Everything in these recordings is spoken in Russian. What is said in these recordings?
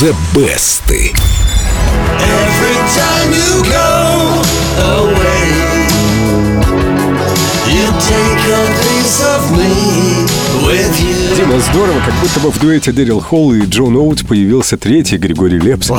The Best. Здорово, как будто бы в дуэте Дэрил Холл и Джон Оут появился третий Григорий Лепс.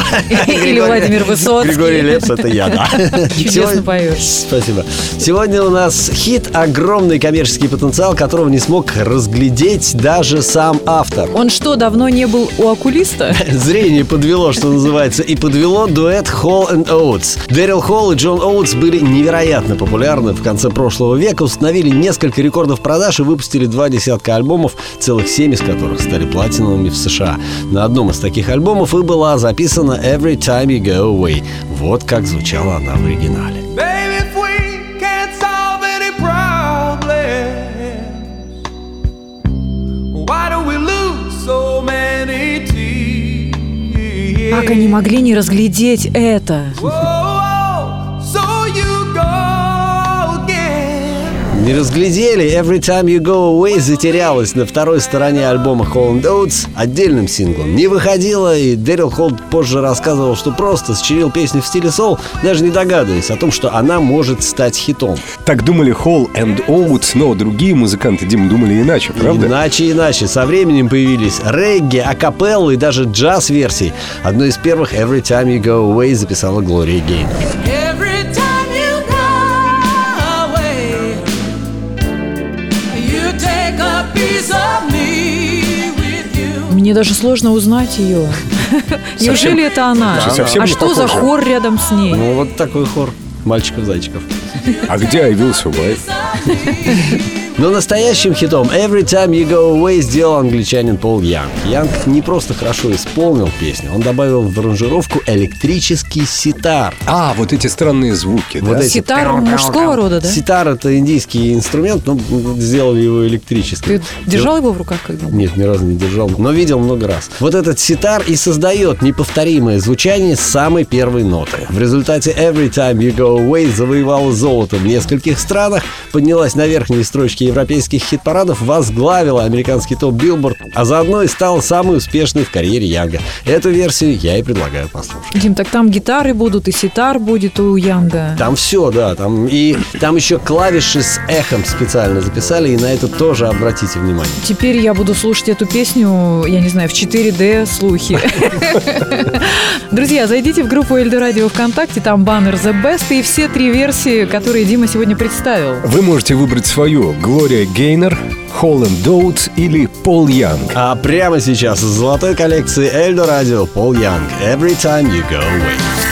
Или Владимир Высоцкий. Григорий Лепс это я, да. Чудесно поешь. Спасибо. Сегодня у нас хит огромный коммерческий потенциал, которого не смог разглядеть даже сам автор. Он что, давно не был у окулиста? Зрение подвело, что называется, и подвело дуэт Hall and Oates. Дэрил Холл и Джон Оутс были невероятно популярны в конце прошлого века, установили несколько рекордов продаж и выпустили два десятка альбомов, целых семь из которых стали платиновыми в США. На одном из таких альбомов и была записана Every Time You Go Away. Вот как звучала она в оригинале. Как они могли не разглядеть это? Не разглядели, Every Time You Go Away затерялась на второй стороне альбома Hall and Oates отдельным синглом. Не выходила, и Дэрил Холл позже рассказывал, что просто сочинил песню в стиле сол, даже не догадываясь о том, что она может стать хитом. Так думали Холл and Оутс, но другие музыканты, Дим, думали иначе, правда? Иначе иначе. Со временем появились регги, акапеллы и даже джаз-версии. Одной из первых Every Time You Go Away записала Глория Гейн. Мне даже сложно узнать ее. Неужели это она? Да, А что за хор рядом с ней? Ну, вот такой хор мальчиков-зайчиков. А где I Will Survive? Но настоящим хитом Every Time You Go Away сделал англичанин Пол Янг. Янг не просто хорошо исполнил песню, он добавил в аранжировку электрический ситар. А, вот эти странные звуки, Вот да? эти- Ситар мужского рода, да? Ситар это индийский инструмент, но сделали его электрическим. Ты держал его в руках когда Нет, ни разу не держал, но видел много раз. Вот этот ситар и создает неповторимое звучание с самой первой ноты. В результате Every Time You Go Away завоевала золото в нескольких странах, поднялась на верхние строчки европейских хит-парадов, возглавила американский топ Билборд, а заодно и стала самой успешной в карьере Янга. Эту версию я и предлагаю послушать. Дим, так там гитары будут, и ситар будет у Янга. Там все, да, там и там еще клавиши с эхом специально записали, и на это тоже обратите внимание. Теперь я буду слушать эту песню, я не знаю, в 4D слухи. Друзья, зайдите в группу Эльдо Радио ВКонтакте, там баннер The Best и все три версии, которые Дима сегодня представил. Вы можете выбрать свою Глория Гейнер, Холл and Оутс или Пол Янг. А прямо сейчас из золотой коллекции Эльдо Радио Пол Янг Every Time You Go Away.